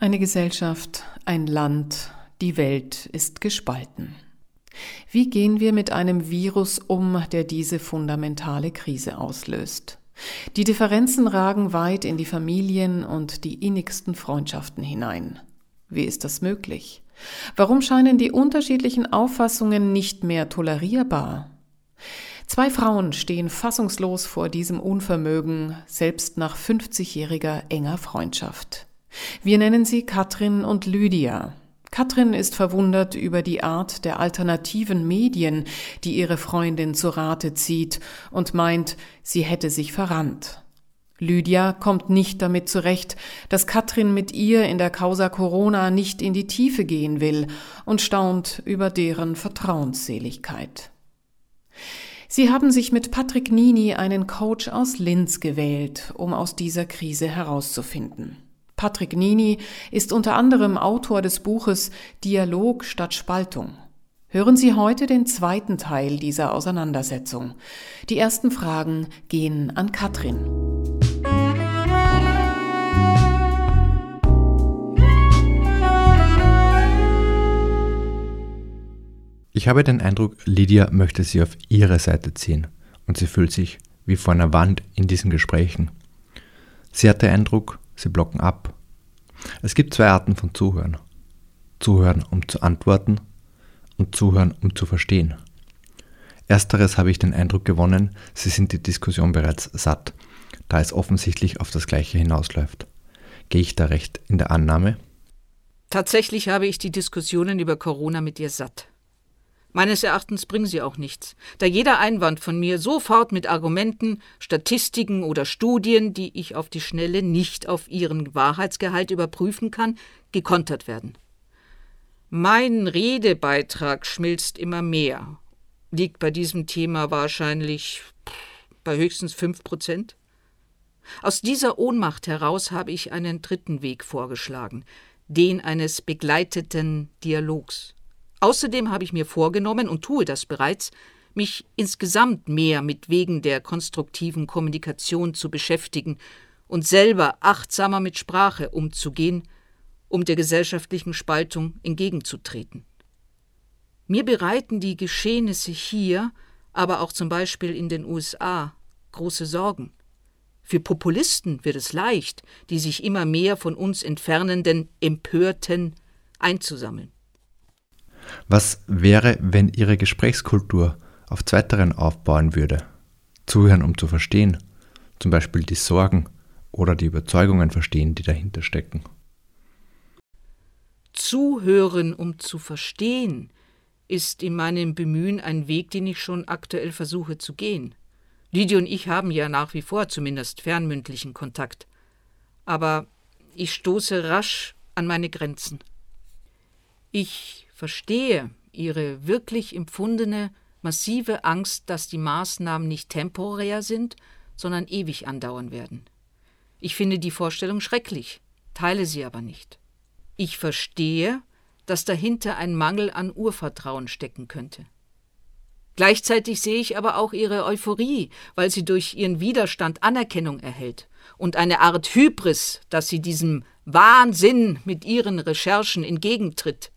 Eine Gesellschaft, ein Land, die Welt ist gespalten. Wie gehen wir mit einem Virus um, der diese fundamentale Krise auslöst? Die Differenzen ragen weit in die Familien und die innigsten Freundschaften hinein. Wie ist das möglich? Warum scheinen die unterschiedlichen Auffassungen nicht mehr tolerierbar? Zwei Frauen stehen fassungslos vor diesem Unvermögen, selbst nach 50-jähriger enger Freundschaft. Wir nennen sie Katrin und Lydia. Katrin ist verwundert über die Art der alternativen Medien, die ihre Freundin zu Rate zieht und meint, sie hätte sich verrannt. Lydia kommt nicht damit zurecht, dass Katrin mit ihr in der Causa Corona nicht in die Tiefe gehen will und staunt über deren Vertrauensseligkeit. Sie haben sich mit Patrick Nini einen Coach aus Linz gewählt, um aus dieser Krise herauszufinden. Patrick Nini ist unter anderem Autor des Buches Dialog statt Spaltung. Hören Sie heute den zweiten Teil dieser Auseinandersetzung. Die ersten Fragen gehen an Katrin. Ich habe den Eindruck, Lydia möchte sie auf ihre Seite ziehen und sie fühlt sich wie vor einer Wand in diesen Gesprächen. Sie hat den Eindruck, sie blocken ab. Es gibt zwei Arten von Zuhören. Zuhören, um zu antworten und Zuhören, um zu verstehen. Ersteres habe ich den Eindruck gewonnen, sie sind die Diskussion bereits satt, da es offensichtlich auf das Gleiche hinausläuft. Gehe ich da recht in der Annahme? Tatsächlich habe ich die Diskussionen über Corona mit ihr satt. Meines Erachtens bringen sie auch nichts, da jeder Einwand von mir sofort mit Argumenten, Statistiken oder Studien, die ich auf die Schnelle nicht auf ihren Wahrheitsgehalt überprüfen kann, gekontert werden. Mein Redebeitrag schmilzt immer mehr, liegt bei diesem Thema wahrscheinlich bei höchstens fünf Prozent. Aus dieser Ohnmacht heraus habe ich einen dritten Weg vorgeschlagen, den eines begleiteten Dialogs. Außerdem habe ich mir vorgenommen und tue das bereits, mich insgesamt mehr mit Wegen der konstruktiven Kommunikation zu beschäftigen und selber achtsamer mit Sprache umzugehen, um der gesellschaftlichen Spaltung entgegenzutreten. Mir bereiten die Geschehnisse hier, aber auch zum Beispiel in den USA, große Sorgen. Für Populisten wird es leicht, die sich immer mehr von uns entfernenden Empörten einzusammeln. Was wäre, wenn Ihre Gesprächskultur auf zweiteren aufbauen würde? Zuhören, um zu verstehen, zum Beispiel die Sorgen oder die Überzeugungen verstehen, die dahinter stecken. Zuhören, um zu verstehen, ist in meinem Bemühen ein Weg, den ich schon aktuell versuche zu gehen. Lydia und ich haben ja nach wie vor zumindest fernmündlichen Kontakt. Aber ich stoße rasch an meine Grenzen. Ich verstehe ihre wirklich empfundene, massive Angst, dass die Maßnahmen nicht temporär sind, sondern ewig andauern werden. Ich finde die Vorstellung schrecklich, teile sie aber nicht. Ich verstehe, dass dahinter ein Mangel an Urvertrauen stecken könnte. Gleichzeitig sehe ich aber auch ihre Euphorie, weil sie durch ihren Widerstand Anerkennung erhält und eine Art Hybris, dass sie diesem Wahnsinn mit ihren Recherchen entgegentritt.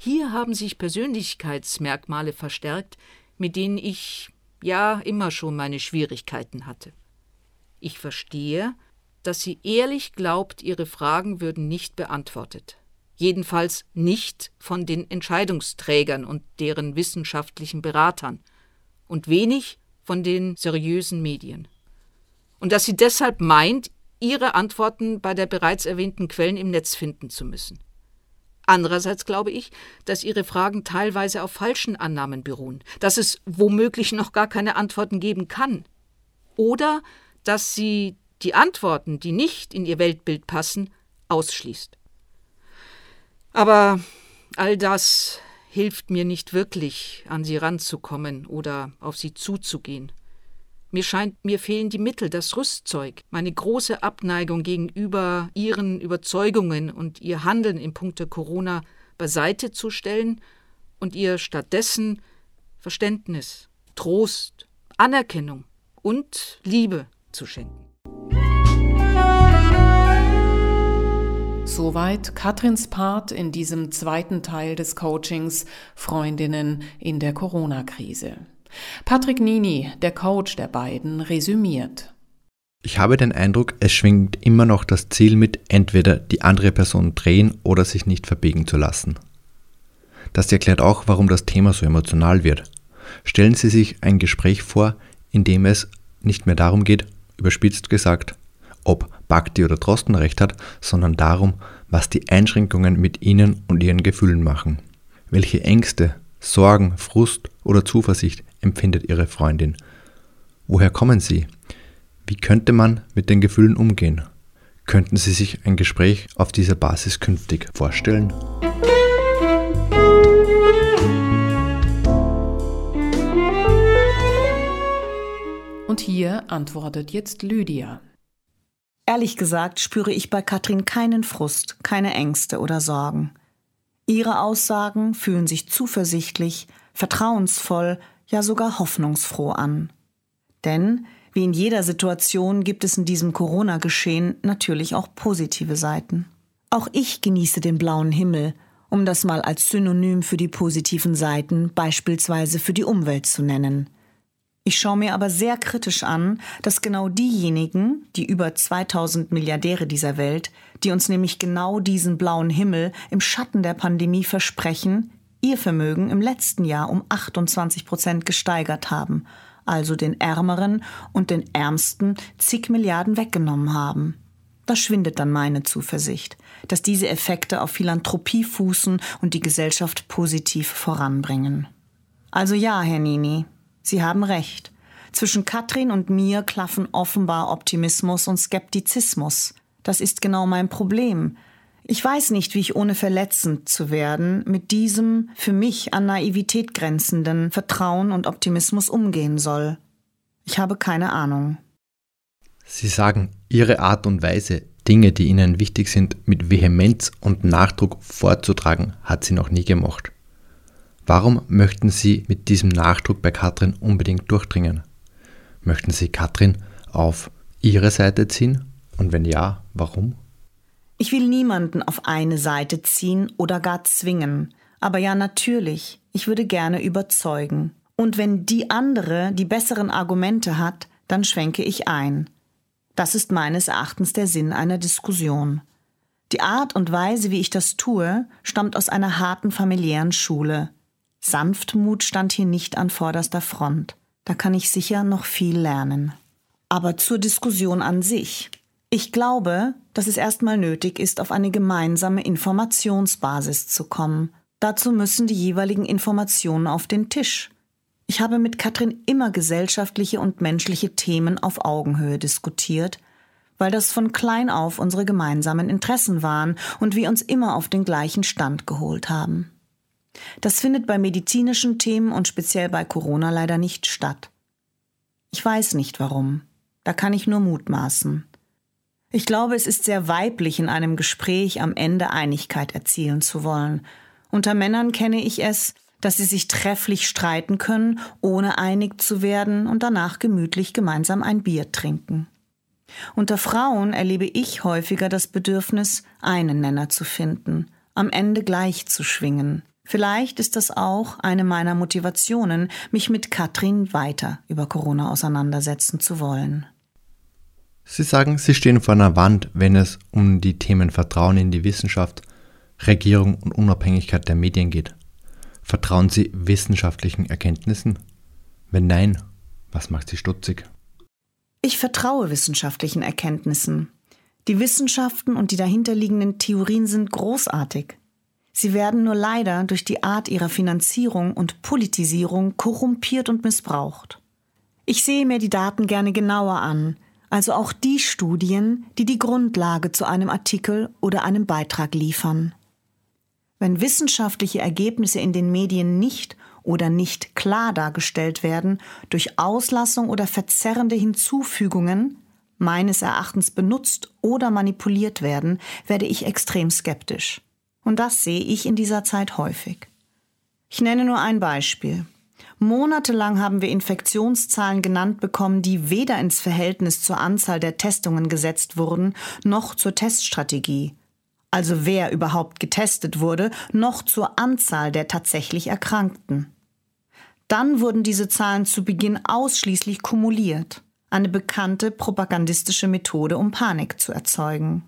Hier haben sich Persönlichkeitsmerkmale verstärkt, mit denen ich ja immer schon meine Schwierigkeiten hatte. Ich verstehe, dass sie ehrlich glaubt, ihre Fragen würden nicht beantwortet. Jedenfalls nicht von den Entscheidungsträgern und deren wissenschaftlichen Beratern und wenig von den seriösen Medien. Und dass sie deshalb meint, ihre Antworten bei der bereits erwähnten Quellen im Netz finden zu müssen. Andererseits glaube ich, dass Ihre Fragen teilweise auf falschen Annahmen beruhen, dass es womöglich noch gar keine Antworten geben kann. Oder dass sie die Antworten, die nicht in Ihr Weltbild passen, ausschließt. Aber all das hilft mir nicht wirklich, an Sie ranzukommen oder auf Sie zuzugehen. Mir scheint, mir fehlen die Mittel, das Rüstzeug, meine große Abneigung gegenüber ihren Überzeugungen und ihr Handeln in puncto Corona beiseite zu stellen und ihr stattdessen Verständnis, Trost, Anerkennung und Liebe zu schenken. Soweit Katrins Part in diesem zweiten Teil des Coachings Freundinnen in der Corona-Krise. Patrick Nini, der Coach der beiden, resümiert. Ich habe den Eindruck, es schwingt immer noch das Ziel mit, entweder die andere Person drehen oder sich nicht verbiegen zu lassen. Das erklärt auch, warum das Thema so emotional wird. Stellen Sie sich ein Gespräch vor, in dem es nicht mehr darum geht, überspitzt gesagt, ob Bhakti oder Drosten recht hat, sondern darum, was die Einschränkungen mit ihnen und ihren Gefühlen machen. Welche Ängste, Sorgen, Frust oder Zuversicht empfindet ihre Freundin? Woher kommen sie? Wie könnte man mit den Gefühlen umgehen? Könnten Sie sich ein Gespräch auf dieser Basis künftig vorstellen? Und hier antwortet jetzt Lydia. Ehrlich gesagt spüre ich bei Katrin keinen Frust, keine Ängste oder Sorgen. Ihre Aussagen fühlen sich zuversichtlich, vertrauensvoll, ja sogar hoffnungsfroh an. Denn, wie in jeder Situation, gibt es in diesem Corona-Geschehen natürlich auch positive Seiten. Auch ich genieße den blauen Himmel, um das mal als Synonym für die positiven Seiten, beispielsweise für die Umwelt zu nennen. Ich schaue mir aber sehr kritisch an, dass genau diejenigen, die über 2000 Milliardäre dieser Welt, die uns nämlich genau diesen blauen Himmel im Schatten der Pandemie versprechen, ihr Vermögen im letzten Jahr um 28 Prozent gesteigert haben, also den Ärmeren und den Ärmsten zig Milliarden weggenommen haben. Da schwindet dann meine Zuversicht, dass diese Effekte auf Philanthropie fußen und die Gesellschaft positiv voranbringen. Also ja, Herr Nini, Sie haben recht. Zwischen Katrin und mir klaffen offenbar Optimismus und Skeptizismus. Das ist genau mein Problem. Ich weiß nicht, wie ich ohne verletzend zu werden mit diesem für mich an Naivität grenzenden Vertrauen und Optimismus umgehen soll. Ich habe keine Ahnung. Sie sagen, Ihre Art und Weise, Dinge, die Ihnen wichtig sind, mit Vehemenz und Nachdruck vorzutragen, hat sie noch nie gemacht. Warum möchten Sie mit diesem Nachdruck bei Katrin unbedingt durchdringen? Möchten Sie Katrin auf Ihre Seite ziehen? Und wenn ja, warum? Ich will niemanden auf eine Seite ziehen oder gar zwingen. Aber ja, natürlich, ich würde gerne überzeugen. Und wenn die andere die besseren Argumente hat, dann schwenke ich ein. Das ist meines Erachtens der Sinn einer Diskussion. Die Art und Weise, wie ich das tue, stammt aus einer harten familiären Schule. Sanftmut stand hier nicht an vorderster Front. Da kann ich sicher noch viel lernen. Aber zur Diskussion an sich. Ich glaube, dass es erstmal nötig ist, auf eine gemeinsame Informationsbasis zu kommen. Dazu müssen die jeweiligen Informationen auf den Tisch. Ich habe mit Katrin immer gesellschaftliche und menschliche Themen auf Augenhöhe diskutiert, weil das von klein auf unsere gemeinsamen Interessen waren und wir uns immer auf den gleichen Stand geholt haben. Das findet bei medizinischen Themen und speziell bei Corona leider nicht statt. Ich weiß nicht warum. Da kann ich nur mutmaßen. Ich glaube, es ist sehr weiblich, in einem Gespräch am Ende Einigkeit erzielen zu wollen. Unter Männern kenne ich es, dass sie sich trefflich streiten können, ohne einig zu werden und danach gemütlich gemeinsam ein Bier trinken. Unter Frauen erlebe ich häufiger das Bedürfnis, einen Nenner zu finden, am Ende gleich zu schwingen. Vielleicht ist das auch eine meiner Motivationen, mich mit Katrin weiter über Corona auseinandersetzen zu wollen. Sie sagen, Sie stehen vor einer Wand, wenn es um die Themen Vertrauen in die Wissenschaft, Regierung und Unabhängigkeit der Medien geht. Vertrauen Sie wissenschaftlichen Erkenntnissen? Wenn nein, was macht Sie stutzig? Ich vertraue wissenschaftlichen Erkenntnissen. Die Wissenschaften und die dahinterliegenden Theorien sind großartig. Sie werden nur leider durch die Art ihrer Finanzierung und Politisierung korrumpiert und missbraucht. Ich sehe mir die Daten gerne genauer an, also auch die Studien, die die Grundlage zu einem Artikel oder einem Beitrag liefern. Wenn wissenschaftliche Ergebnisse in den Medien nicht oder nicht klar dargestellt werden, durch Auslassung oder verzerrende Hinzufügungen, meines Erachtens benutzt oder manipuliert werden, werde ich extrem skeptisch. Und das sehe ich in dieser Zeit häufig. Ich nenne nur ein Beispiel. Monatelang haben wir Infektionszahlen genannt bekommen, die weder ins Verhältnis zur Anzahl der Testungen gesetzt wurden, noch zur Teststrategie. also wer überhaupt getestet wurde, noch zur Anzahl der tatsächlich Erkrankten. Dann wurden diese Zahlen zu Beginn ausschließlich kumuliert, eine bekannte propagandistische Methode, um Panik zu erzeugen.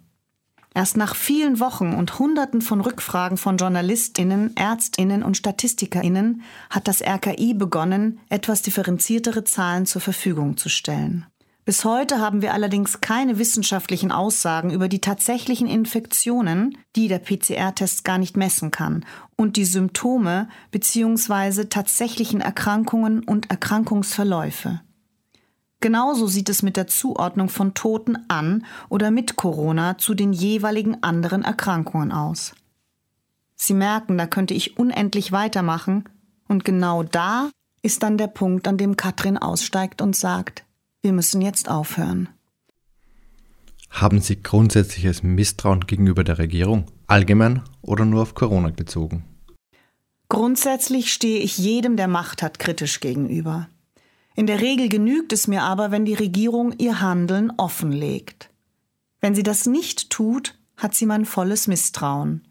Erst nach vielen Wochen und Hunderten von Rückfragen von Journalistinnen, Ärztinnen und Statistikerinnen hat das RKI begonnen, etwas differenziertere Zahlen zur Verfügung zu stellen. Bis heute haben wir allerdings keine wissenschaftlichen Aussagen über die tatsächlichen Infektionen, die der PCR-Test gar nicht messen kann, und die Symptome bzw. tatsächlichen Erkrankungen und Erkrankungsverläufe. Genauso sieht es mit der Zuordnung von Toten an oder mit Corona zu den jeweiligen anderen Erkrankungen aus. Sie merken, da könnte ich unendlich weitermachen, und genau da ist dann der Punkt, an dem Katrin aussteigt und sagt, wir müssen jetzt aufhören. Haben Sie grundsätzliches Misstrauen gegenüber der Regierung, allgemein oder nur auf Corona bezogen? Grundsätzlich stehe ich jedem, der Macht hat, kritisch gegenüber. In der Regel genügt es mir aber, wenn die Regierung ihr Handeln offenlegt. Wenn sie das nicht tut, hat sie mein volles Misstrauen.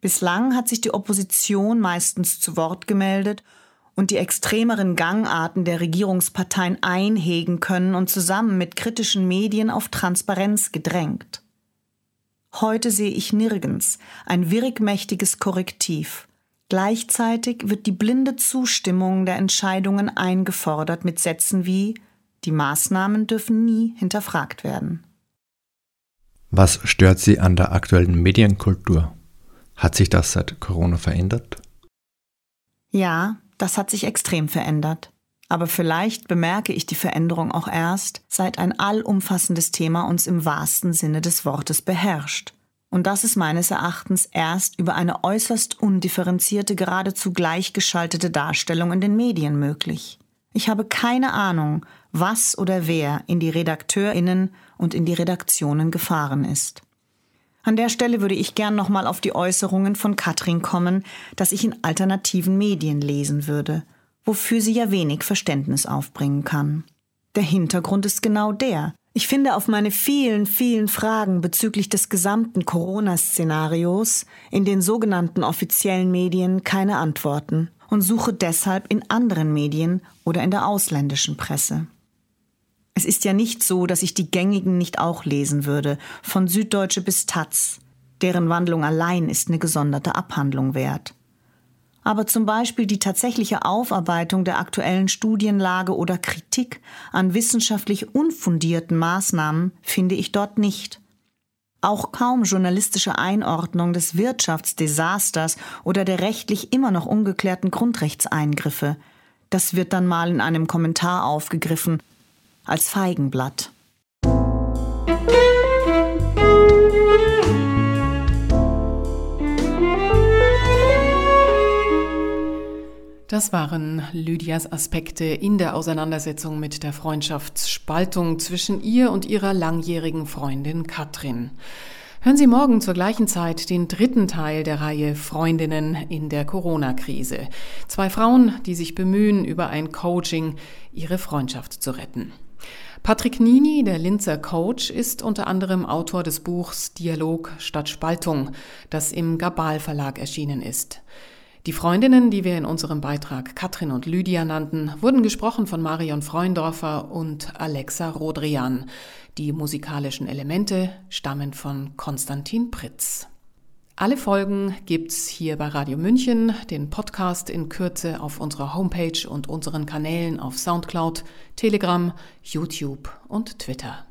Bislang hat sich die Opposition meistens zu Wort gemeldet und die extremeren Gangarten der Regierungsparteien einhegen können und zusammen mit kritischen Medien auf Transparenz gedrängt. Heute sehe ich nirgends ein wirkmächtiges Korrektiv. Gleichzeitig wird die blinde Zustimmung der Entscheidungen eingefordert mit Sätzen wie die Maßnahmen dürfen nie hinterfragt werden. Was stört Sie an der aktuellen Medienkultur? Hat sich das seit Corona verändert? Ja, das hat sich extrem verändert. Aber vielleicht bemerke ich die Veränderung auch erst, seit ein allumfassendes Thema uns im wahrsten Sinne des Wortes beherrscht. Und das ist meines Erachtens erst über eine äußerst undifferenzierte, geradezu gleichgeschaltete Darstellung in den Medien möglich. Ich habe keine Ahnung, was oder wer in die Redakteurinnen und in die Redaktionen gefahren ist. An der Stelle würde ich gern nochmal auf die Äußerungen von Katrin kommen, dass ich in alternativen Medien lesen würde, wofür sie ja wenig Verständnis aufbringen kann. Der Hintergrund ist genau der. Ich finde auf meine vielen, vielen Fragen bezüglich des gesamten Corona-Szenarios in den sogenannten offiziellen Medien keine Antworten und suche deshalb in anderen Medien oder in der ausländischen Presse. Es ist ja nicht so, dass ich die gängigen nicht auch lesen würde, von Süddeutsche bis Taz. Deren Wandlung allein ist eine gesonderte Abhandlung wert. Aber zum Beispiel die tatsächliche Aufarbeitung der aktuellen Studienlage oder Kritik an wissenschaftlich unfundierten Maßnahmen finde ich dort nicht. Auch kaum journalistische Einordnung des Wirtschaftsdesasters oder der rechtlich immer noch ungeklärten Grundrechtseingriffe. Das wird dann mal in einem Kommentar aufgegriffen als Feigenblatt. Das waren Lydias Aspekte in der Auseinandersetzung mit der Freundschaftsspaltung zwischen ihr und ihrer langjährigen Freundin Katrin. Hören Sie morgen zur gleichen Zeit den dritten Teil der Reihe Freundinnen in der Corona-Krise. Zwei Frauen, die sich bemühen, über ein Coaching ihre Freundschaft zu retten. Patrick Nini, der Linzer Coach, ist unter anderem Autor des Buchs Dialog statt Spaltung, das im Gabal Verlag erschienen ist. Die Freundinnen, die wir in unserem Beitrag Katrin und Lydia nannten, wurden gesprochen von Marion Freundorfer und Alexa Rodrian. Die musikalischen Elemente stammen von Konstantin Pritz. Alle Folgen gibt's hier bei Radio München, den Podcast in Kürze auf unserer Homepage und unseren Kanälen auf Soundcloud, Telegram, YouTube und Twitter.